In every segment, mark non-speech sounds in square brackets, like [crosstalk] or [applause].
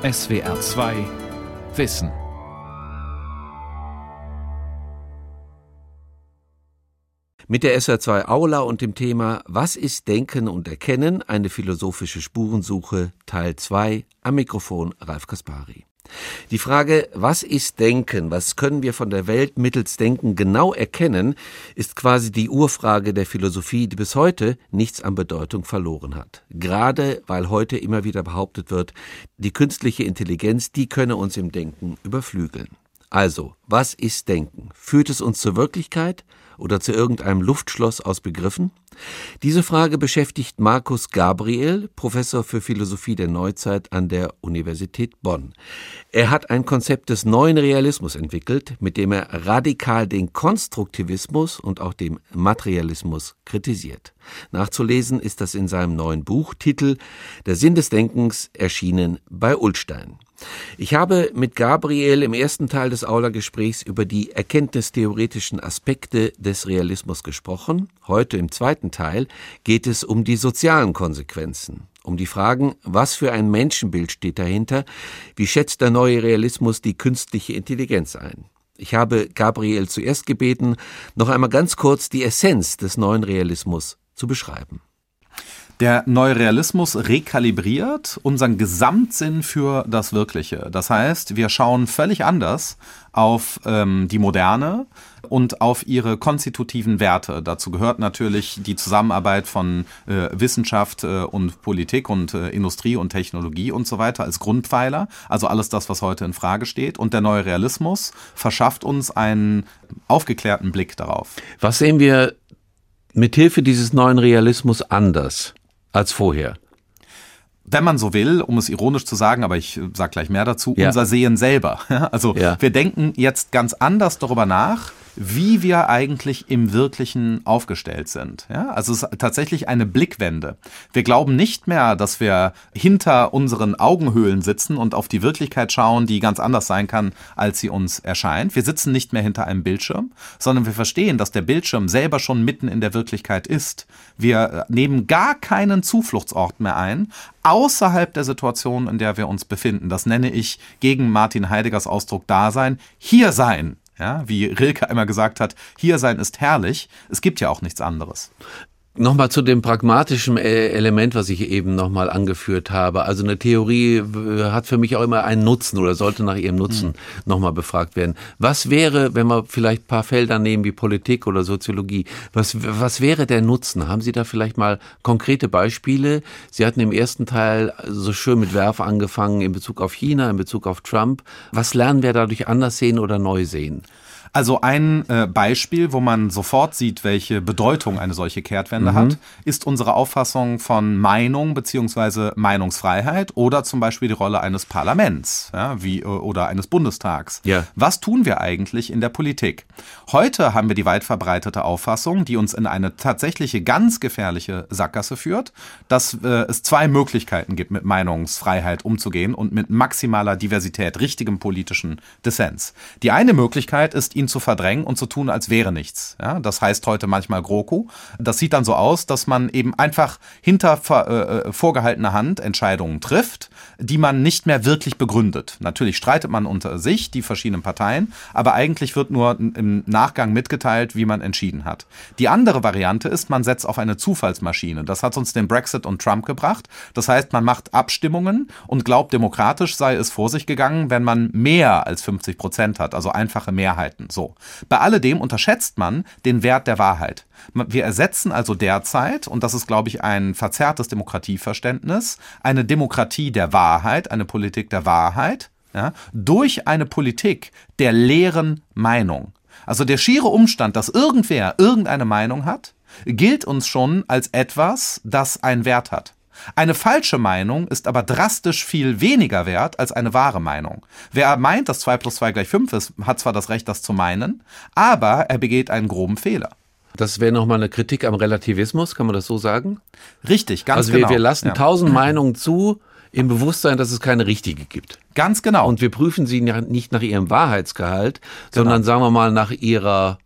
SWR 2 Wissen. Mit der SR2 Aula und dem Thema Was ist Denken und Erkennen? Eine philosophische Spurensuche Teil 2 am Mikrofon Ralf Kaspari. Die Frage, was ist Denken, was können wir von der Welt mittels Denken genau erkennen, ist quasi die Urfrage der Philosophie, die bis heute nichts an Bedeutung verloren hat. Gerade weil heute immer wieder behauptet wird, die künstliche Intelligenz, die könne uns im Denken überflügeln. Also, was ist Denken? Führt es uns zur Wirklichkeit oder zu irgendeinem Luftschloss aus Begriffen? Diese Frage beschäftigt Markus Gabriel, Professor für Philosophie der Neuzeit an der Universität Bonn. Er hat ein Konzept des neuen Realismus entwickelt, mit dem er radikal den Konstruktivismus und auch den Materialismus kritisiert. Nachzulesen ist das in seinem neuen Buch Titel Der Sinn des Denkens erschienen bei Ulstein. Ich habe mit Gabriel im ersten Teil des Aula-Gesprächs über die erkenntnistheoretischen Aspekte des Realismus gesprochen. Heute im zweiten Teil geht es um die sozialen Konsequenzen, um die Fragen, was für ein Menschenbild steht dahinter, wie schätzt der neue Realismus die künstliche Intelligenz ein. Ich habe Gabriel zuerst gebeten, noch einmal ganz kurz die Essenz des neuen Realismus zu beschreiben. Der neue Realismus rekalibriert unseren Gesamtsinn für das Wirkliche. Das heißt, wir schauen völlig anders auf ähm, die Moderne und auf ihre konstitutiven Werte. Dazu gehört natürlich die Zusammenarbeit von äh, Wissenschaft äh, und Politik und äh, Industrie und Technologie und so weiter als Grundpfeiler. Also alles das, was heute in Frage steht. Und der neue Realismus verschafft uns einen aufgeklärten Blick darauf. Was sehen wir mithilfe dieses neuen Realismus anders? als vorher. Wenn man so will, um es ironisch zu sagen, aber ich sage gleich mehr dazu, ja. unser Sehen selber. [laughs] Also ja. wir denken jetzt ganz anders darüber nach, wie wir eigentlich im Wirklichen aufgestellt sind. Ja, also es ist tatsächlich eine Blickwende. Wir glauben nicht mehr, dass wir hinter unseren Augenhöhlen sitzen und auf die Wirklichkeit schauen, die ganz anders sein kann, als sie uns erscheint. Wir sitzen nicht mehr hinter einem Bildschirm, sondern wir verstehen, dass der Bildschirm selber schon mitten in der Wirklichkeit ist. Wir nehmen gar keinen Zufluchtsort mehr ein, außerhalb der Situation, in der wir uns befinden. Das nenne ich gegen Martin Heideggers Ausdruck Dasein, hier sein. Ja, wie Rilke einmal gesagt hat, hier sein ist herrlich. Es gibt ja auch nichts anderes. Nochmal zu dem pragmatischen äh, Element, was ich eben nochmal angeführt habe. Also eine Theorie hat für mich auch immer einen Nutzen oder sollte nach ihrem Nutzen mhm. nochmal befragt werden. Was wäre, wenn wir vielleicht ein paar Felder nehmen wie Politik oder Soziologie, was, was wäre der Nutzen? Haben Sie da vielleicht mal konkrete Beispiele? Sie hatten im ersten Teil so schön mit Werf angefangen in Bezug auf China, in Bezug auf Trump. Was lernen wir dadurch anders sehen oder neu sehen? Also ein äh, Beispiel, wo man sofort sieht, welche Bedeutung eine solche Kehrtwende mhm. hat, ist unsere Auffassung von Meinung beziehungsweise Meinungsfreiheit oder zum Beispiel die Rolle eines Parlaments ja, wie, äh, oder eines Bundestags. Ja. Was tun wir eigentlich in der Politik? Heute haben wir die weit verbreitete Auffassung, die uns in eine tatsächliche ganz gefährliche Sackgasse führt, dass äh, es zwei Möglichkeiten gibt, mit Meinungsfreiheit umzugehen und mit maximaler Diversität, richtigem politischen Dissens. Die eine Möglichkeit ist, ihn zu verdrängen und zu tun, als wäre nichts. Ja, das heißt heute manchmal GroKo. Das sieht dann so aus, dass man eben einfach hinter äh, äh, vorgehaltener Hand Entscheidungen trifft, die man nicht mehr wirklich begründet. Natürlich streitet man unter sich, die verschiedenen Parteien, aber eigentlich wird nur im Nachgang mitgeteilt, wie man entschieden hat. Die andere Variante ist, man setzt auf eine Zufallsmaschine. Das hat uns den Brexit und Trump gebracht. Das heißt, man macht Abstimmungen und glaubt, demokratisch sei es vor sich gegangen, wenn man mehr als 50 Prozent hat, also einfache Mehrheiten. So. Bei alledem unterschätzt man den Wert der Wahrheit. Wir ersetzen also derzeit, und das ist, glaube ich, ein verzerrtes Demokratieverständnis, eine Demokratie der Wahrheit, eine Politik der Wahrheit, ja, durch eine Politik der leeren Meinung. Also der schiere Umstand, dass irgendwer irgendeine Meinung hat, gilt uns schon als etwas, das einen Wert hat. Eine falsche Meinung ist aber drastisch viel weniger wert als eine wahre Meinung. Wer meint, dass 2 plus 2 gleich 5 ist, hat zwar das Recht, das zu meinen, aber er begeht einen groben Fehler. Das wäre nochmal eine Kritik am Relativismus, kann man das so sagen? Richtig, ganz also genau. Also wir, wir lassen tausend ja. Meinungen zu, im Bewusstsein, dass es keine richtige gibt. Ganz genau. Und wir prüfen sie nicht nach ihrem Wahrheitsgehalt, genau. sondern sagen wir mal nach ihrer,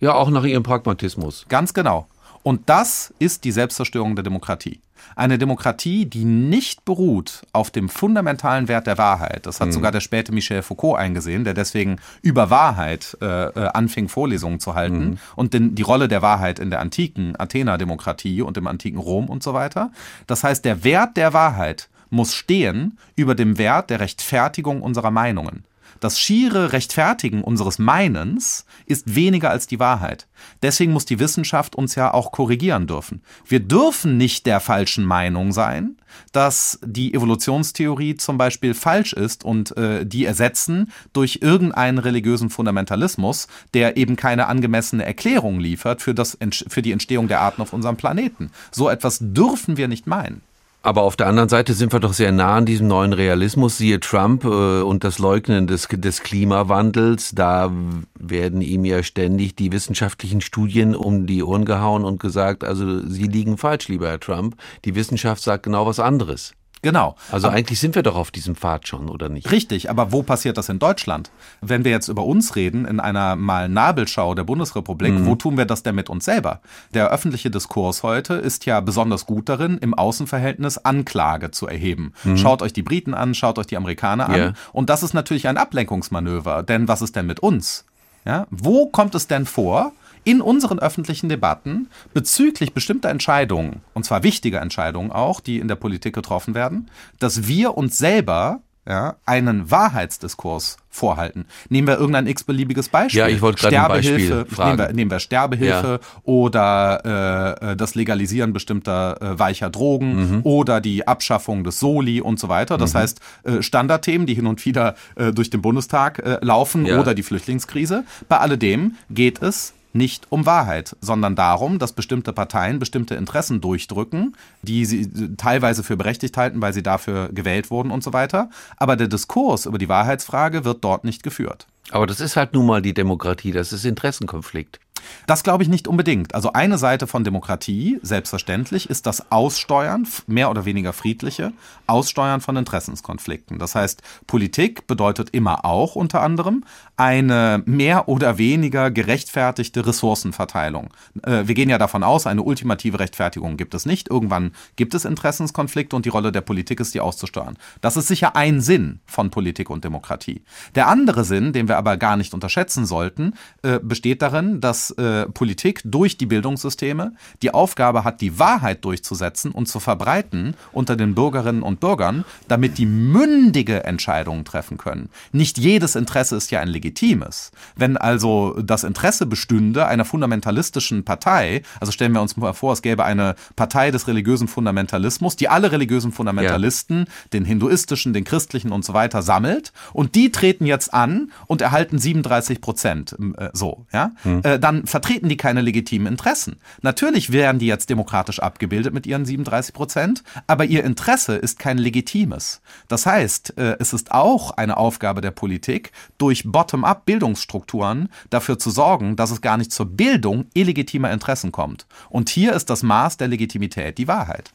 ja auch nach ihrem Pragmatismus. Ganz genau. Und das ist die Selbstzerstörung der Demokratie. Eine Demokratie, die nicht beruht auf dem fundamentalen Wert der Wahrheit. Das hat mhm. sogar der späte Michel Foucault eingesehen, der deswegen über Wahrheit äh, äh, anfing, Vorlesungen zu halten mhm. und den, die Rolle der Wahrheit in der antiken Athener Demokratie und im antiken Rom und so weiter. Das heißt, der Wert der Wahrheit muss stehen über dem Wert der Rechtfertigung unserer Meinungen. Das schiere Rechtfertigen unseres Meinens ist weniger als die Wahrheit. Deswegen muss die Wissenschaft uns ja auch korrigieren dürfen. Wir dürfen nicht der falschen Meinung sein, dass die Evolutionstheorie zum Beispiel falsch ist und äh, die ersetzen durch irgendeinen religiösen Fundamentalismus, der eben keine angemessene Erklärung liefert für, das, für die Entstehung der Arten auf unserem Planeten. So etwas dürfen wir nicht meinen. Aber auf der anderen Seite sind wir doch sehr nah an diesem neuen Realismus, siehe Trump äh, und das Leugnen des, des Klimawandels. Da werden ihm ja ständig die wissenschaftlichen Studien um die Ohren gehauen und gesagt, also Sie liegen falsch, lieber Herr Trump. Die Wissenschaft sagt genau was anderes. Genau. Also aber eigentlich sind wir doch auf diesem Pfad schon, oder nicht? Richtig, aber wo passiert das in Deutschland? Wenn wir jetzt über uns reden, in einer mal Nabelschau der Bundesrepublik, mhm. wo tun wir das denn mit uns selber? Der öffentliche Diskurs heute ist ja besonders gut darin, im Außenverhältnis Anklage zu erheben. Mhm. Schaut euch die Briten an, schaut euch die Amerikaner an. Yeah. Und das ist natürlich ein Ablenkungsmanöver, denn was ist denn mit uns? Ja? Wo kommt es denn vor, in unseren öffentlichen Debatten bezüglich bestimmter Entscheidungen, und zwar wichtiger Entscheidungen auch, die in der Politik getroffen werden, dass wir uns selber ja, einen Wahrheitsdiskurs vorhalten. Nehmen wir irgendein x-beliebiges Beispiel. Ja, ich wollte gerade ein Beispiel fragen. Nehmen wir, nehmen wir Sterbehilfe ja. oder äh, das Legalisieren bestimmter äh, weicher Drogen mhm. oder die Abschaffung des Soli und so weiter. Das mhm. heißt, äh, Standardthemen, die hin und wieder äh, durch den Bundestag äh, laufen ja. oder die Flüchtlingskrise. Bei alledem geht es nicht um Wahrheit, sondern darum, dass bestimmte Parteien bestimmte Interessen durchdrücken, die sie teilweise für berechtigt halten, weil sie dafür gewählt wurden und so weiter. Aber der Diskurs über die Wahrheitsfrage wird dort nicht geführt. Aber das ist halt nun mal die Demokratie, das ist Interessenkonflikt. Das glaube ich nicht unbedingt. Also eine Seite von Demokratie, selbstverständlich, ist das Aussteuern, mehr oder weniger friedliche, Aussteuern von Interessenskonflikten. Das heißt, Politik bedeutet immer auch unter anderem eine mehr oder weniger gerechtfertigte Ressourcenverteilung. Äh, wir gehen ja davon aus, eine ultimative Rechtfertigung gibt es nicht. Irgendwann gibt es Interessenskonflikte und die Rolle der Politik ist, die auszusteuern. Das ist sicher ein Sinn von Politik und Demokratie. Der andere Sinn, den wir aber gar nicht unterschätzen sollten, äh, besteht darin, dass äh, Politik durch die Bildungssysteme die Aufgabe hat, die Wahrheit durchzusetzen und zu verbreiten unter den Bürgerinnen und Bürgern, damit die mündige Entscheidungen treffen können. Nicht jedes Interesse ist ja ein legitimes. Wenn also das Interesse bestünde einer fundamentalistischen Partei, also stellen wir uns mal vor, es gäbe eine Partei des religiösen Fundamentalismus, die alle religiösen Fundamentalisten, ja. den hinduistischen, den christlichen und so weiter sammelt und die treten jetzt an und erhalten 37 Prozent, äh, so, ja, hm. äh, dann vertreten die keine legitimen Interessen. Natürlich werden die jetzt demokratisch abgebildet mit ihren 37 Prozent, aber ihr Interesse ist kein legitimes. Das heißt, äh, es ist auch eine Aufgabe der Politik, durch Bottom-up Bildungsstrukturen dafür zu sorgen, dass es gar nicht zur Bildung illegitimer Interessen kommt. Und hier ist das Maß der Legitimität die Wahrheit.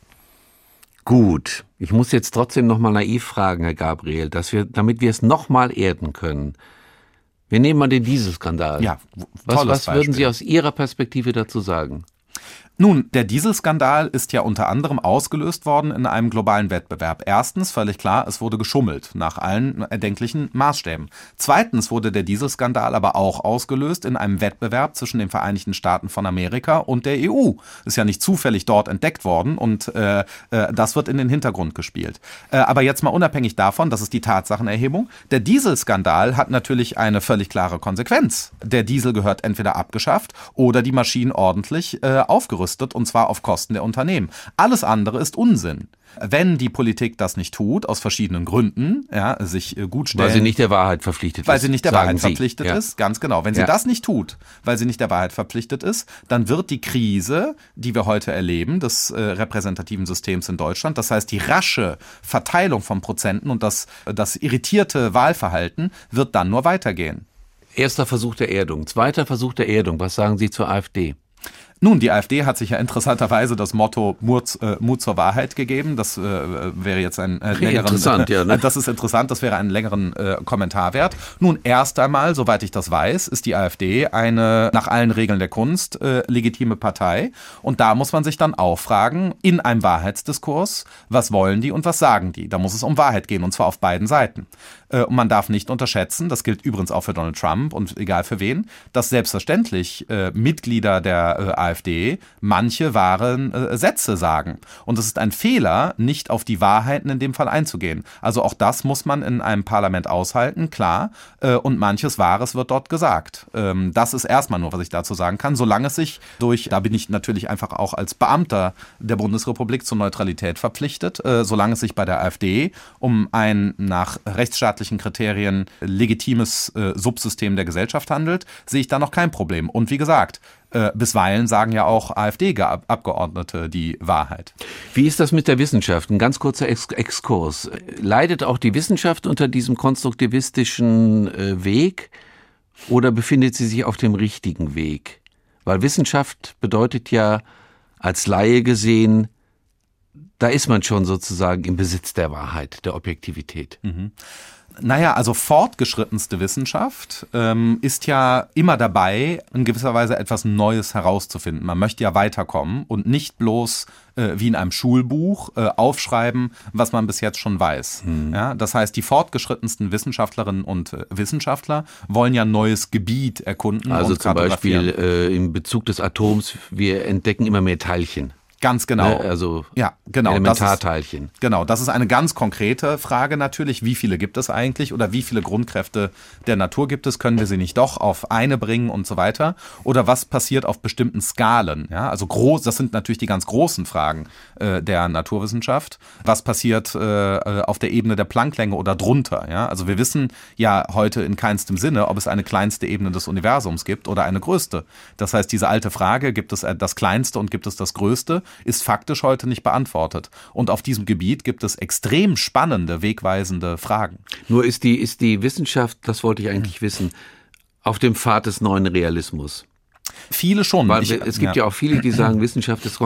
Gut, ich muss jetzt trotzdem noch mal naiv fragen, Herr Gabriel, dass wir, damit wir es noch mal erden können. Wir nehmen mal den Dieselskandal. Ja, was, was würden Sie aus Ihrer Perspektive dazu sagen? Nun, der Dieselskandal ist ja unter anderem ausgelöst worden in einem globalen Wettbewerb. Erstens, völlig klar, es wurde geschummelt nach allen erdenklichen Maßstäben. Zweitens wurde der Dieselskandal aber auch ausgelöst in einem Wettbewerb zwischen den Vereinigten Staaten von Amerika und der EU. Ist ja nicht zufällig dort entdeckt worden und äh, äh, das wird in den Hintergrund gespielt. Äh, aber jetzt mal unabhängig davon, das ist die Tatsachenerhebung. Der Dieselskandal hat natürlich eine völlig klare Konsequenz. Der Diesel gehört entweder abgeschafft oder die Maschinen ordentlich äh, aufgerüstet aufgerüstet und zwar auf Kosten der Unternehmen. Alles andere ist Unsinn. Wenn die Politik das nicht tut, aus verschiedenen Gründen, ja, sich äh, gut stellen. Weil sie nicht der Wahrheit verpflichtet weil ist. Weil sie nicht der Wahrheit sie. verpflichtet ja. ist, ganz genau. Wenn sie ja. das nicht tut, weil sie nicht der Wahrheit verpflichtet ist, dann wird die Krise, die wir heute erleben, des äh, repräsentativen Systems in Deutschland, das heißt die rasche Verteilung von Prozenten und das, das irritierte Wahlverhalten, wird dann nur weitergehen. Erster Versuch der Erdung, zweiter Versuch der Erdung. Was sagen Sie zur AfD? Nun, die AfD hat sich ja interessanterweise das Motto Mut, äh, Mut zur Wahrheit gegeben. Das äh, wäre jetzt ein äh, längeren. Interessant, ja. Ne? [laughs] Das ist interessant. Das wäre einen längeren äh, Kommentar wert. Nun, erst einmal, soweit ich das weiß, ist die AfD eine nach allen Regeln der Kunst äh, legitime Partei. Und da muss man sich dann auch fragen, in einem Wahrheitsdiskurs, was wollen die und was sagen die? Da muss es um Wahrheit gehen und zwar auf beiden Seiten. Äh, und man darf nicht unterschätzen, das gilt übrigens auch für Donald Trump und egal für wen, dass selbstverständlich Mitglieder der äh, AfD manche wahren äh, Sätze sagen. Und es ist ein Fehler, nicht auf die Wahrheiten in dem Fall einzugehen. Also auch das muss man in einem Parlament aushalten, klar. Äh, und manches Wahres wird dort gesagt. Ähm, das ist erstmal nur, was ich dazu sagen kann. Solange es sich durch, da bin ich natürlich einfach auch als Beamter der Bundesrepublik zur Neutralität verpflichtet, äh, solange es sich bei der AfD um ein nach rechtsstaatlichen Kriterien legitimes äh, Subsystem der Gesellschaft handelt, sehe ich da noch kein Problem. Und wie gesagt, äh, bisweilen sagen ja auch AfD-Abgeordnete die Wahrheit. Wie ist das mit der Wissenschaft? Ein ganz kurzer Ex Exkurs. Leidet auch die Wissenschaft unter diesem konstruktivistischen äh, Weg oder befindet sie sich auf dem richtigen Weg? Weil Wissenschaft bedeutet ja als Laie gesehen, da ist man schon sozusagen im Besitz der Wahrheit, der Objektivität. Mhm. Naja, also fortgeschrittenste Wissenschaft ähm, ist ja immer dabei, in gewisser Weise etwas Neues herauszufinden. Man möchte ja weiterkommen und nicht bloß äh, wie in einem Schulbuch äh, aufschreiben, was man bis jetzt schon weiß. Mhm. Ja, das heißt, die fortgeschrittensten Wissenschaftlerinnen und äh, Wissenschaftler wollen ja ein neues Gebiet erkunden. Also zum Beispiel äh, im Bezug des Atoms, wir entdecken immer mehr Teilchen. Ganz genau. Ne, also ja, genau, Elementarteilchen. Das ist, genau, das ist eine ganz konkrete Frage natürlich. Wie viele gibt es eigentlich oder wie viele Grundkräfte der Natur gibt es? Können wir sie nicht doch auf eine bringen und so weiter? Oder was passiert auf bestimmten Skalen? Ja, also groß, das sind natürlich die ganz großen Fragen äh, der Naturwissenschaft. Was passiert äh, auf der Ebene der Plancklänge oder drunter? Ja, also wir wissen ja heute in keinstem Sinne, ob es eine kleinste Ebene des Universums gibt oder eine größte. Das heißt, diese alte Frage, gibt es das kleinste und gibt es das größte? Ist faktisch heute nicht beantwortet. Und auf diesem Gebiet gibt es extrem spannende, wegweisende Fragen. Nur ist die, ist die Wissenschaft, das wollte ich eigentlich wissen, auf dem Pfad des neuen Realismus. Viele schon. Weil ich, es gibt ja. ja. auch viele, die sagen, Wissenschaft ist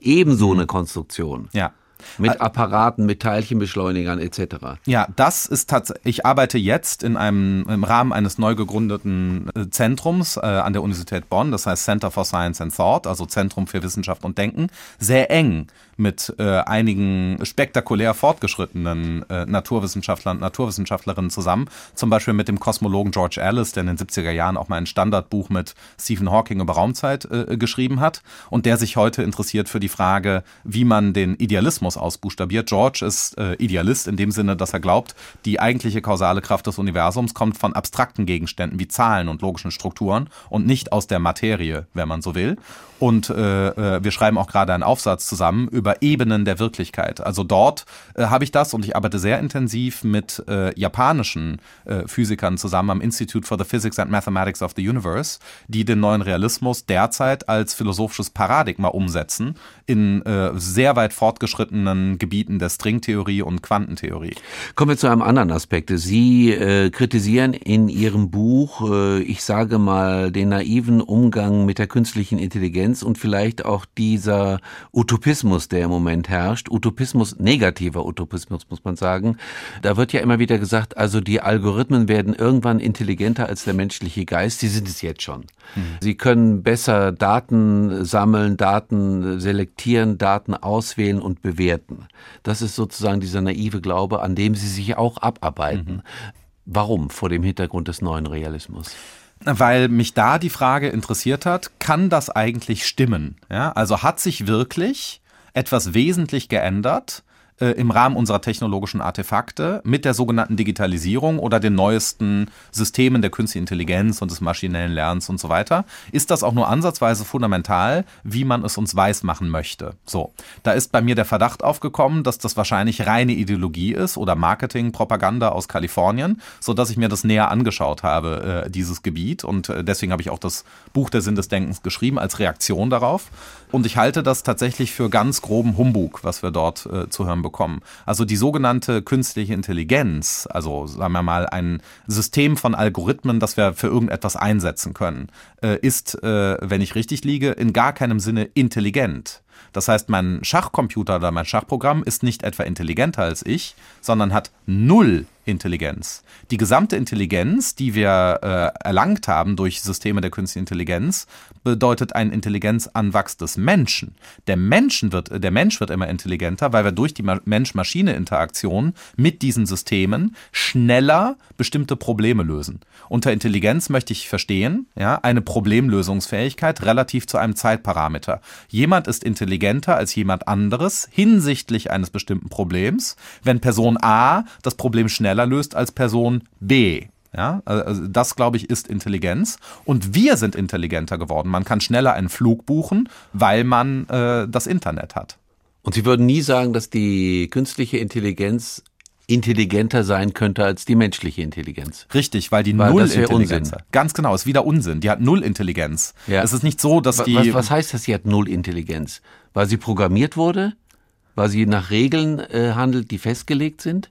ebenso eine Konstruktion. Ja. Mit Apparaten, mit Teilchenbeschleunigern etc. Ja, das ist tatsächlich, ich arbeite jetzt in einem, im Rahmen eines neu gegründeten äh, Zentrums äh, an der Universität Bonn, das heißt Center for Science and Thought, also Zentrum für Wissenschaft und Denken, sehr eng mit äh, einigen spektakulär fortgeschrittenen äh, Naturwissenschaftlern und Naturwissenschaftlerinnen zusammen. Zum Beispiel mit dem Kosmologen George Ellis, der in den 70er Jahren auch mal ein Standardbuch mit Stephen Hawking über Raumzeit äh, geschrieben hat und der sich heute interessiert für die Frage, wie man den Idealismus ausbuchstabiert. George ist äh, Idealist in dem Sinne, dass er glaubt, die eigentliche kausale Kraft des Universums kommt von abstrakten Gegenständen wie Zahlen und logischen Strukturen und nicht aus der Materie, wenn man so will. Und äh, äh wir schreiben auch gerade einen Aufsatz zusammen über Ebenen der Wirklichkeit. Also dort äh, habe ich das und ich arbeite sehr intensiv mit äh, japanischen äh, Physikern zusammen am Institute for the Physics and Mathematics of the Universe, die den neuen Realismus derzeit als philosophisches Paradigma umsetzen in äh, sehr weit fortgeschrittenen Gebieten der Stringtheorie und Quantentheorie. Kommen wir zu einem anderen Aspekt. Sie kritisieren in Ihrem Buch, ich sage mal, den naiven Umgang mit der künstlichen Intelligenz und vielleicht auch dieser Utopismus, der im Moment herrscht. Utopismus, negativer Utopismus muss man sagen. Da wird ja immer wieder gesagt, also die Algorithmen werden irgendwann intelligenter als der menschliche Geist. Sie sind es jetzt schon. Mhm. Sie können besser Daten sammeln, Daten selektieren, Daten auswählen und bewerten. Das ist sozusagen dieser naive Glaube, an dem sie sich auch abarbeiten. Mhm. Warum vor dem Hintergrund des neuen Realismus? Weil mich da die Frage interessiert hat, kann das eigentlich stimmen? Ja, also hat sich wirklich etwas wesentlich geändert äh, im Rahmen unserer technologischen Artefakte mit der sogenannten Digitalisierung oder den neuesten Systemen der künstlichen Intelligenz und des maschinellen Lernens und so weiter, ist das auch nur ansatzweise fundamental, wie man es uns weiß machen möchte. So, da ist bei mir der Verdacht aufgekommen, dass das wahrscheinlich reine Ideologie ist oder Marketing, Propaganda aus Kalifornien, so dass ich mir das näher angeschaut habe, äh, dieses Gebiet. Und äh, deswegen habe ich auch das Buch der Sinn des Denkens geschrieben als Reaktion darauf. Und ich halte das tatsächlich für ganz groben Humbug, was wir dort äh, zu hören bekommen. Also die sogenannte künstliche Intelligenz, also sagen wir mal ein System von Algorithmen, das wir für irgendetwas einsetzen können, äh, ist, äh, wenn ich richtig liege, in gar keinem Sinne intelligent. Das heißt, mein Schachcomputer oder mein Schachprogramm ist nicht etwa intelligenter als ich, sondern hat null Intelligenz. Die gesamte Intelligenz, die wir äh, erlangt haben durch Systeme der künstlichen Intelligenz, bedeutet ein Intelligenzanwachs des Menschen. Der, Menschen wird, der Mensch wird immer intelligenter, weil wir durch die Mensch-Maschine-Interaktion mit diesen Systemen schneller bestimmte Probleme lösen. Unter Intelligenz möchte ich verstehen, ja, eine Problemlösungsfähigkeit relativ zu einem Zeitparameter. Jemand ist intelligenter als jemand anderes hinsichtlich eines bestimmten Problems, wenn Person A das Problem schneller löst als Person B. Ja, also das, glaube ich, ist Intelligenz. Und wir sind intelligenter geworden. Man kann schneller einen Flug buchen, weil man äh, das Internet hat. Und Sie würden nie sagen, dass die künstliche Intelligenz intelligenter sein könnte als die menschliche Intelligenz. Richtig, weil die weil null Intelligenz hat. Ganz genau, ist wieder Unsinn. Die hat null Intelligenz. Ja. Es ist nicht so, dass die. Was, was heißt das, sie hat null Intelligenz? Weil sie programmiert wurde? Weil sie nach Regeln äh, handelt, die festgelegt sind?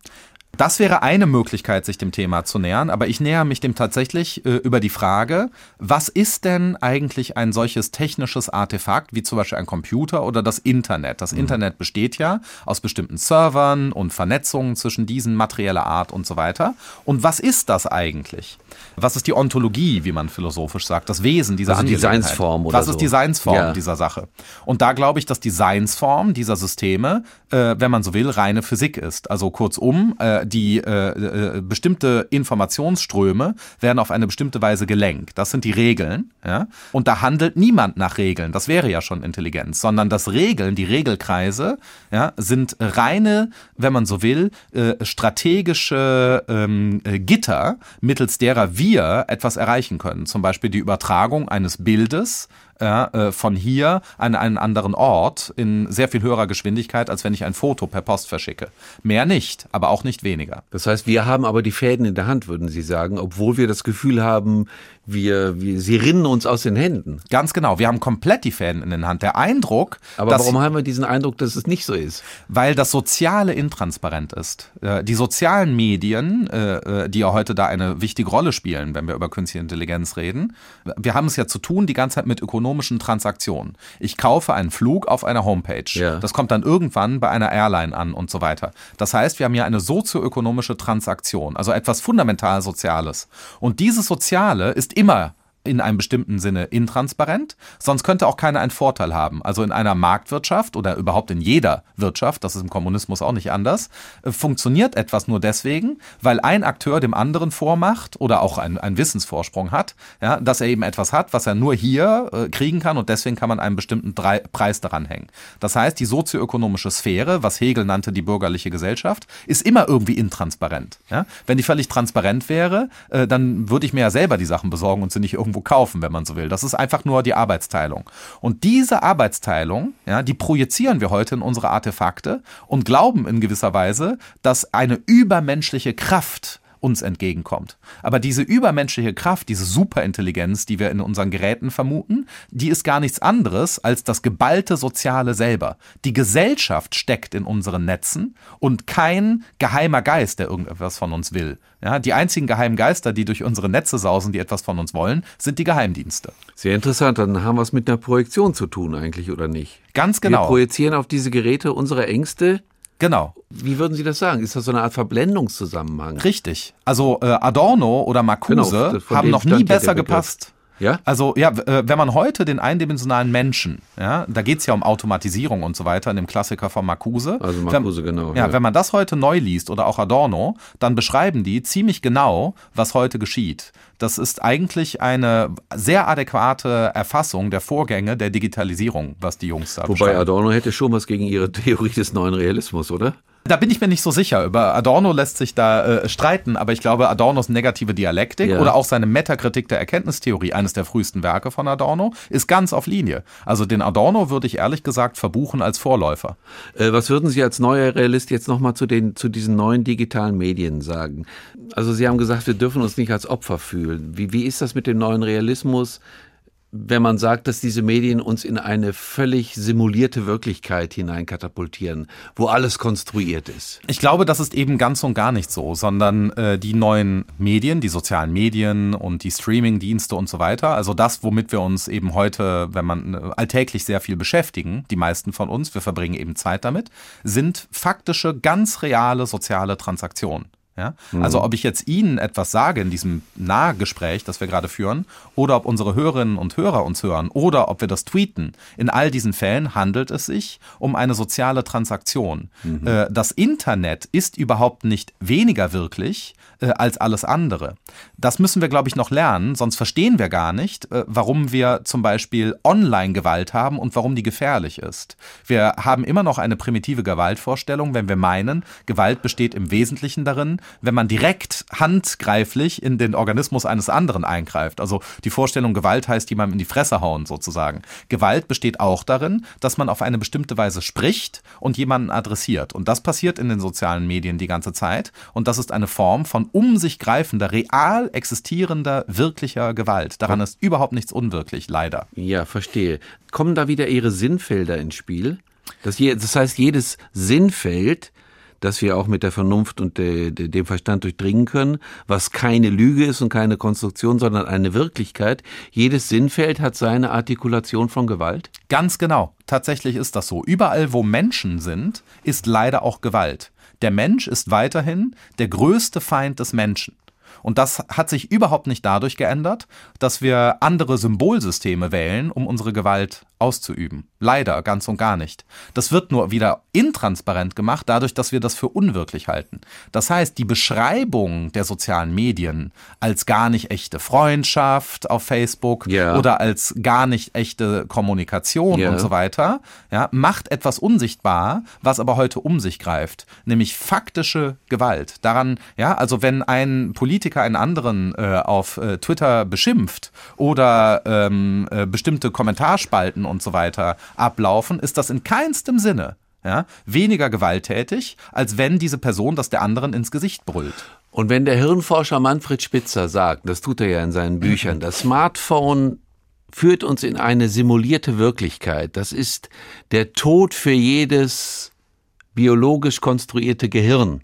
Das wäre eine Möglichkeit, sich dem Thema zu nähern, aber ich näher mich dem tatsächlich äh, über die Frage, was ist denn eigentlich ein solches technisches Artefakt, wie zum Beispiel ein Computer oder das Internet? Das mhm. Internet besteht ja aus bestimmten Servern und Vernetzungen zwischen diesen materieller Art und so weiter. Und was ist das eigentlich? Was ist die Ontologie, wie man philosophisch sagt, das Wesen dieser also Designsform oder Was ist so. Designsform ja. dieser Sache? Und da glaube ich, dass Designsform dieser Systeme, äh, wenn man so will, reine Physik ist. Also kurzum, äh, die äh, äh, bestimmte Informationsströme werden auf eine bestimmte Weise gelenkt. Das sind die Regeln. Ja? Und da handelt niemand nach Regeln. Das wäre ja schon Intelligenz, sondern das Regeln, die Regelkreise, ja, sind reine, wenn man so will, äh, strategische ähm, äh, Gitter, mittels derer wir etwas erreichen können. Zum Beispiel die Übertragung eines Bildes ja, äh, von hier an einen anderen Ort in sehr viel höherer Geschwindigkeit, als wenn ich ein Foto per Post verschicke. Mehr nicht, aber auch nicht weniger. Das heißt, wir haben aber die Fäden in der Hand, würden Sie sagen, obwohl wir das Gefühl haben, wir, wir, sie rinnen uns aus den Händen. Ganz genau. Wir haben komplett die Fäden in den Hand. Der Eindruck. Aber warum haben wir diesen Eindruck, dass es nicht so ist? Weil das Soziale intransparent ist. Äh, die sozialen Medien, äh, die ja heute da eine wichtige Rolle spielen, wenn wir über künstliche Intelligenz reden. Wir haben es ja zu tun die ganze Zeit mit ökonomischen Transaktionen. Ich kaufe einen Flug auf einer Homepage. Ja. Das kommt dann irgendwann bei einer Airline an und so weiter. Das heißt, wir haben hier eine sozioökonomische Transaktion, also etwas fundamental Soziales. Und dieses Soziale ist immer in einem bestimmten Sinne intransparent, sonst könnte auch keiner einen Vorteil haben. Also in einer Marktwirtschaft oder überhaupt in jeder Wirtschaft, das ist im Kommunismus auch nicht anders, äh, funktioniert etwas nur deswegen, weil ein Akteur dem anderen vormacht oder auch einen, einen Wissensvorsprung hat, ja, dass er eben etwas hat, was er nur hier äh, kriegen kann und deswegen kann man einen bestimmten Drei Preis daran hängen. Das heißt, die sozioökonomische Sphäre, was Hegel nannte die bürgerliche Gesellschaft, ist immer irgendwie intransparent. Ja? Wenn die völlig transparent wäre, äh, dann würde ich mir ja selber die Sachen besorgen und sie nicht irgendwie irgendwo kaufen, wenn man so will. Das ist einfach nur die Arbeitsteilung. Und diese Arbeitsteilung, ja, die projizieren wir heute in unsere Artefakte und glauben in gewisser Weise, dass eine übermenschliche Kraft uns entgegenkommt. Aber diese übermenschliche Kraft, diese Superintelligenz, die wir in unseren Geräten vermuten, die ist gar nichts anderes als das geballte Soziale selber. Die Gesellschaft steckt in unseren Netzen und kein geheimer Geist, der irgendetwas von uns will. Ja, die einzigen geheimen Geister, die durch unsere Netze sausen, die etwas von uns wollen, sind die Geheimdienste. Sehr interessant. Dann haben wir es mit einer Projektion zu tun eigentlich, oder nicht? Ganz genau. Wir projizieren auf diese Geräte unsere Ängste, Genau. Wie würden Sie das sagen? Ist das so eine Art Verblendungszusammenhang? Richtig. Also äh, Adorno oder Marcuse genau, haben noch nie besser gepasst. Ja? Also ja, äh, wenn man heute den eindimensionalen Menschen, ja, da geht's ja um Automatisierung und so weiter in dem Klassiker von Marcuse. Also Marcuse, wenn, genau. Ja, ja, wenn man das heute neu liest oder auch Adorno, dann beschreiben die ziemlich genau, was heute geschieht. Das ist eigentlich eine sehr adäquate Erfassung der Vorgänge der Digitalisierung, was die Jungs da Wobei Adorno hätte schon was gegen ihre Theorie des neuen Realismus, oder? Da bin ich mir nicht so sicher. Über Adorno lässt sich da äh, streiten, aber ich glaube, Adornos negative Dialektik ja. oder auch seine Metakritik der Erkenntnistheorie, eines der frühesten Werke von Adorno, ist ganz auf Linie. Also den Adorno würde ich ehrlich gesagt verbuchen als Vorläufer. Äh, was würden Sie als neuer Realist jetzt nochmal zu, zu diesen neuen digitalen Medien sagen? Also Sie haben gesagt, wir dürfen uns nicht als Opfer fühlen. Wie, wie ist das mit dem neuen Realismus? Wenn man sagt, dass diese Medien uns in eine völlig simulierte Wirklichkeit hineinkatapultieren, wo alles konstruiert ist. Ich glaube, das ist eben ganz und gar nicht so, sondern äh, die neuen Medien, die sozialen Medien und die Streaming-Dienste und so weiter, also das, womit wir uns eben heute, wenn man äh, alltäglich sehr viel beschäftigen, die meisten von uns, wir verbringen eben Zeit damit, sind faktische, ganz reale soziale Transaktionen. Ja? Mhm. Also ob ich jetzt Ihnen etwas sage in diesem Nahgespräch, das wir gerade führen, oder ob unsere Hörerinnen und Hörer uns hören, oder ob wir das tweeten, in all diesen Fällen handelt es sich um eine soziale Transaktion. Mhm. Äh, das Internet ist überhaupt nicht weniger wirklich äh, als alles andere. Das müssen wir, glaube ich, noch lernen, sonst verstehen wir gar nicht, äh, warum wir zum Beispiel Online-Gewalt haben und warum die gefährlich ist. Wir haben immer noch eine primitive Gewaltvorstellung, wenn wir meinen, Gewalt besteht im Wesentlichen darin, wenn man direkt handgreiflich in den Organismus eines anderen eingreift. Also die Vorstellung, Gewalt heißt jemandem in die Fresse hauen sozusagen. Gewalt besteht auch darin, dass man auf eine bestimmte Weise spricht und jemanden adressiert. Und das passiert in den sozialen Medien die ganze Zeit. Und das ist eine Form von um sich greifender, real existierender, wirklicher Gewalt. Daran ist überhaupt nichts unwirklich, leider. Ja, verstehe. Kommen da wieder Ihre Sinnfelder ins Spiel? Das, das heißt, jedes Sinnfeld das wir auch mit der Vernunft und de, de, dem Verstand durchdringen können, was keine Lüge ist und keine Konstruktion, sondern eine Wirklichkeit. Jedes Sinnfeld hat seine Artikulation von Gewalt? Ganz genau. Tatsächlich ist das so. Überall, wo Menschen sind, ist leider auch Gewalt. Der Mensch ist weiterhin der größte Feind des Menschen. Und das hat sich überhaupt nicht dadurch geändert, dass wir andere Symbolsysteme wählen, um unsere Gewalt auszuüben. Leider ganz und gar nicht. Das wird nur wieder intransparent gemacht, dadurch, dass wir das für unwirklich halten. Das heißt, die Beschreibung der sozialen Medien als gar nicht echte Freundschaft auf Facebook yeah. oder als gar nicht echte Kommunikation yeah. und so weiter, ja, macht etwas unsichtbar, was aber heute um sich greift, nämlich faktische Gewalt. Daran, ja, also wenn ein Politiker einen anderen äh, auf äh, Twitter beschimpft oder ähm, äh, bestimmte Kommentarspalten und so weiter ablaufen, ist das in keinstem Sinne ja, weniger gewalttätig, als wenn diese Person das der anderen ins Gesicht brüllt. Und wenn der Hirnforscher Manfred Spitzer sagt, das tut er ja in seinen Büchern, das Smartphone führt uns in eine simulierte Wirklichkeit. Das ist der Tod für jedes biologisch konstruierte Gehirn,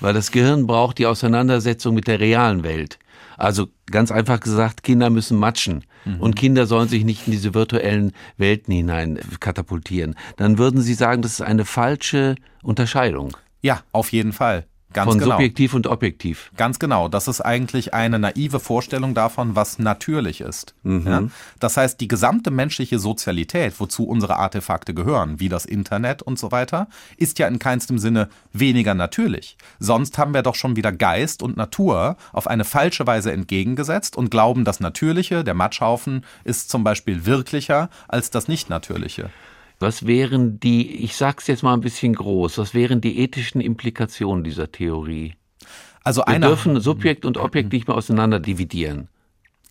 weil das Gehirn braucht die Auseinandersetzung mit der realen Welt. Also ganz einfach gesagt, Kinder müssen matschen. Mhm. Und Kinder sollen sich nicht in diese virtuellen Welten hinein katapultieren. Dann würden Sie sagen, das ist eine falsche Unterscheidung. Ja, auf jeden Fall. Ganz Von genau. subjektiv und objektiv. Ganz genau. Das ist eigentlich eine naive Vorstellung davon, was natürlich ist. Mhm. Ja? Das heißt, die gesamte menschliche Sozialität, wozu unsere Artefakte gehören, wie das Internet und so weiter, ist ja in keinstem Sinne weniger natürlich. Sonst haben wir doch schon wieder Geist und Natur auf eine falsche Weise entgegengesetzt und glauben, das Natürliche, der Matschhaufen, ist zum Beispiel wirklicher als das Nicht-Natürliche. Was wären die, ich sag's jetzt mal ein bisschen groß, was wären die ethischen Implikationen dieser Theorie? Also Wir dürfen Subjekt und Objekt nicht mehr auseinander dividieren.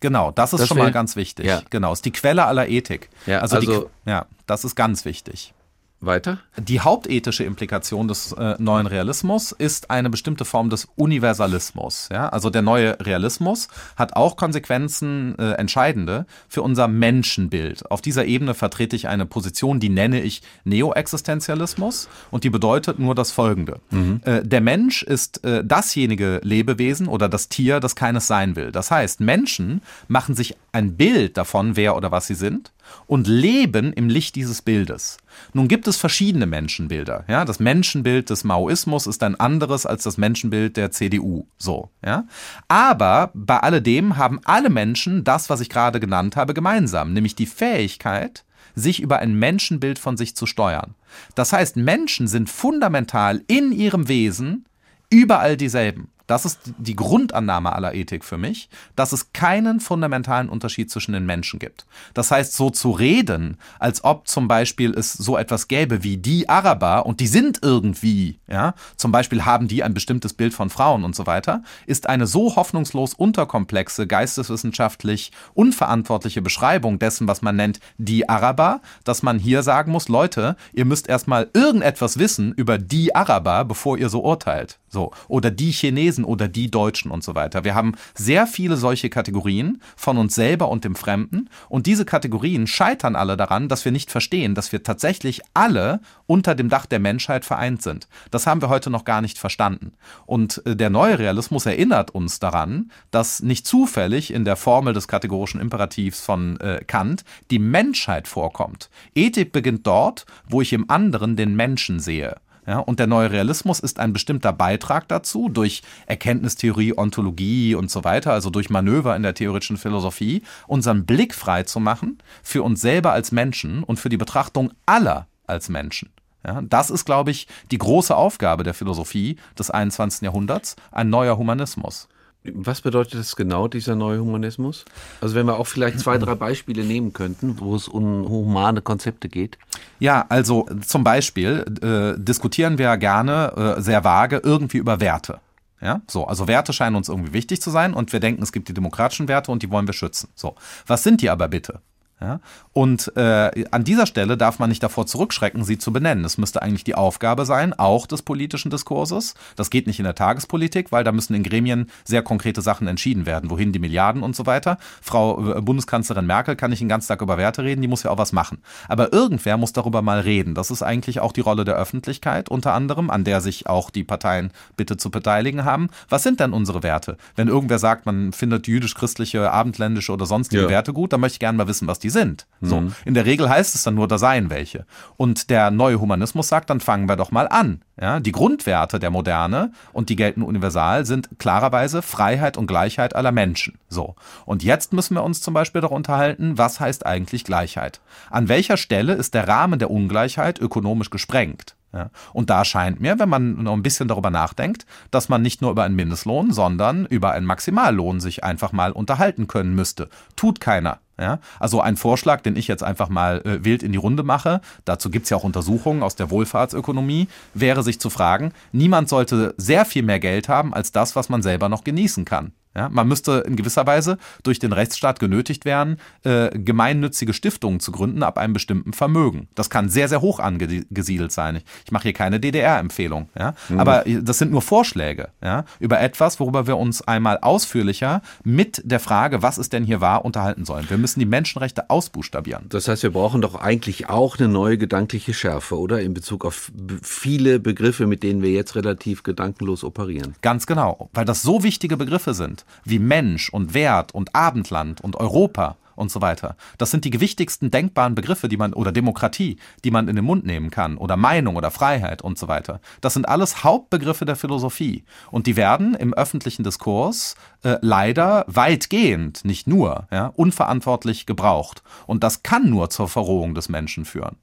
Genau, das ist das schon mal ganz wichtig. Ja. Genau, ist die Quelle aller Ethik. Ja, also, also die, ja, das ist ganz wichtig. Weiter? Die hauptethische Implikation des äh, neuen Realismus ist eine bestimmte Form des Universalismus. Ja? Also der neue Realismus hat auch Konsequenzen, äh, entscheidende, für unser Menschenbild. Auf dieser Ebene vertrete ich eine Position, die nenne ich Neoexistenzialismus und die bedeutet nur das Folgende. Mhm. Äh, der Mensch ist äh, dasjenige Lebewesen oder das Tier, das keines sein will. Das heißt, Menschen machen sich ein Bild davon, wer oder was sie sind und leben im Licht dieses Bildes. Nun gibt es verschiedene Menschenbilder. Ja, das Menschenbild des Maoismus ist ein anderes als das Menschenbild der CDU. So, ja. Aber bei alledem haben alle Menschen das, was ich gerade genannt habe, gemeinsam, nämlich die Fähigkeit, sich über ein Menschenbild von sich zu steuern. Das heißt, Menschen sind fundamental in ihrem Wesen überall dieselben. Das ist die Grundannahme aller Ethik für mich, dass es keinen fundamentalen Unterschied zwischen den Menschen gibt. Das heißt, so zu reden, als ob zum Beispiel es so etwas gäbe wie die Araber und die sind irgendwie, ja, zum Beispiel haben die ein bestimmtes Bild von Frauen und so weiter, ist eine so hoffnungslos unterkomplexe, geisteswissenschaftlich unverantwortliche Beschreibung dessen, was man nennt die Araber, dass man hier sagen muss, Leute, ihr müsst erstmal irgendetwas wissen über die Araber, bevor ihr so urteilt. So. Oder die Chinesen Chinesen oder die Deutschen und so weiter. Wir haben sehr viele solche Kategorien von uns selber und dem Fremden und diese Kategorien scheitern alle daran, dass wir nicht verstehen, dass wir tatsächlich alle unter dem Dach der Menschheit vereint sind. Das haben wir heute noch gar nicht verstanden. Und äh, der neue Realismus erinnert uns daran, dass nicht zufällig in der Formel des kategorischen Imperativs von äh, Kant die Menschheit vorkommt. Ethik beginnt dort, wo ich im anderen den Menschen sehe. Ja, und der neue Realismus ist ein bestimmter Beitrag dazu, durch Erkenntnistheorie, Ontologie und so weiter, also durch Manöver in der theoretischen Philosophie, unseren Blick frei zu machen für uns selber als Menschen und für die Betrachtung aller als Menschen. Ja, das ist, glaube ich, die große Aufgabe der Philosophie des 21. Jahrhunderts, ein neuer Humanismus. Was bedeutet das genau, dieser neue Humanismus? Also wenn wir auch vielleicht zwei, drei Beispiele nehmen könnten, wo es um humane Konzepte geht. Ja, also zum Beispiel äh, diskutieren wir gerne äh, sehr vage irgendwie über Werte. Ja, so, also Werte scheinen uns irgendwie wichtig zu sein und wir denken, es gibt die demokratischen Werte und die wollen wir schützen. So, was sind die aber bitte? Ja? Und äh, an dieser Stelle darf man nicht davor zurückschrecken, sie zu benennen. Es müsste eigentlich die Aufgabe sein, auch des politischen Diskurses. Das geht nicht in der Tagespolitik, weil da müssen in Gremien sehr konkrete Sachen entschieden werden. Wohin die Milliarden und so weiter. Frau äh, Bundeskanzlerin Merkel kann nicht den ganzen Tag über Werte reden, die muss ja auch was machen. Aber irgendwer muss darüber mal reden. Das ist eigentlich auch die Rolle der Öffentlichkeit unter anderem, an der sich auch die Parteien bitte zu beteiligen haben. Was sind denn unsere Werte? Wenn irgendwer sagt, man findet jüdisch-christliche, abendländische oder sonstige ja. Werte gut, dann möchte ich gerne mal wissen, was die sind. So. Mhm. In der Regel heißt es dann nur, da seien welche. Und der neue Humanismus sagt, dann fangen wir doch mal an. Ja, die Grundwerte der Moderne und die gelten universal sind klarerweise Freiheit und Gleichheit aller Menschen. So. Und jetzt müssen wir uns zum Beispiel darüber unterhalten, was heißt eigentlich Gleichheit? An welcher Stelle ist der Rahmen der Ungleichheit ökonomisch gesprengt? Ja. Und da scheint mir, wenn man noch ein bisschen darüber nachdenkt, dass man nicht nur über einen Mindestlohn, sondern über einen Maximallohn sich einfach mal unterhalten können müsste. Tut keiner. Ja? Also ein Vorschlag, den ich jetzt einfach mal äh, wild in die Runde mache, dazu gibt es ja auch Untersuchungen aus der Wohlfahrtsökonomie, wäre sich zu fragen, niemand sollte sehr viel mehr Geld haben als das, was man selber noch genießen kann. Ja, man müsste in gewisser Weise durch den Rechtsstaat genötigt werden, äh, gemeinnützige Stiftungen zu gründen ab einem bestimmten Vermögen. Das kann sehr, sehr hoch angesiedelt sein. Ich, ich mache hier keine DDR-Empfehlung. Ja? Mhm. Aber das sind nur Vorschläge ja? über etwas, worüber wir uns einmal ausführlicher mit der Frage, was ist denn hier wahr, unterhalten sollen. Wir müssen die Menschenrechte ausbuchstabieren. Das heißt, wir brauchen doch eigentlich auch eine neue gedankliche Schärfe, oder? In Bezug auf viele Begriffe, mit denen wir jetzt relativ gedankenlos operieren. Ganz genau, weil das so wichtige Begriffe sind wie Mensch und Wert und Abendland und Europa und so weiter. Das sind die gewichtigsten denkbaren Begriffe, die man oder Demokratie, die man in den Mund nehmen kann oder Meinung oder Freiheit und so weiter. Das sind alles Hauptbegriffe der Philosophie und die werden im öffentlichen Diskurs äh, leider weitgehend, nicht nur, ja, unverantwortlich gebraucht und das kann nur zur Verrohung des Menschen führen.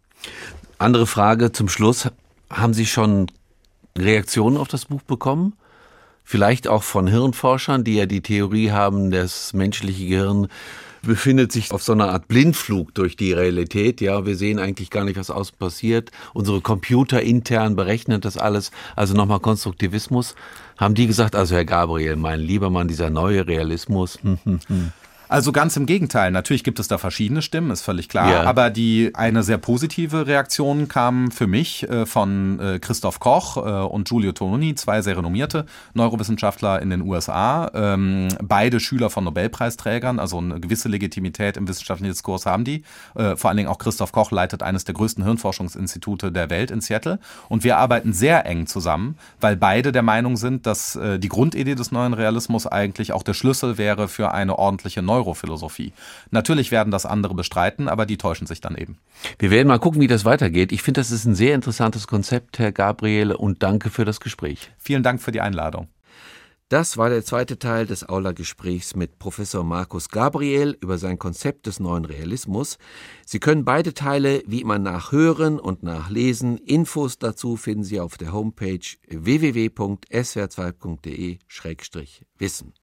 Andere Frage zum Schluss: Haben Sie schon Reaktionen auf das Buch bekommen? Vielleicht auch von Hirnforschern, die ja die Theorie haben, das menschliche Gehirn befindet sich auf so einer Art Blindflug durch die Realität. Ja, wir sehen eigentlich gar nicht, was außen passiert. Unsere Computer intern berechnen das alles. Also nochmal Konstruktivismus. Haben die gesagt, also Herr Gabriel, mein lieber Mann, dieser neue Realismus. Also ganz im Gegenteil. Natürlich gibt es da verschiedene Stimmen, ist völlig klar. Ja. Aber die eine sehr positive Reaktion kam für mich äh, von äh, Christoph Koch äh, und Giulio Tononi, zwei sehr renommierte Neurowissenschaftler in den USA. Ähm, beide Schüler von Nobelpreisträgern, also eine gewisse Legitimität im wissenschaftlichen Diskurs haben die. Äh, vor allen Dingen auch Christoph Koch leitet eines der größten Hirnforschungsinstitute der Welt in Seattle. Und wir arbeiten sehr eng zusammen, weil beide der Meinung sind, dass äh, die Grundidee des neuen Realismus eigentlich auch der Schlüssel wäre für eine ordentliche Neu Neurophilosophie. Natürlich werden das andere bestreiten, aber die täuschen sich dann eben. Wir werden mal gucken, wie das weitergeht. Ich finde, das ist ein sehr interessantes Konzept, Herr Gabriel, und danke für das Gespräch. Vielen Dank für die Einladung. Das war der zweite Teil des Aula-Gesprächs mit Professor Markus Gabriel über sein Konzept des neuen Realismus. Sie können beide Teile wie immer nachhören und nachlesen. Infos dazu finden Sie auf der Homepage www.swr2.de-wissen.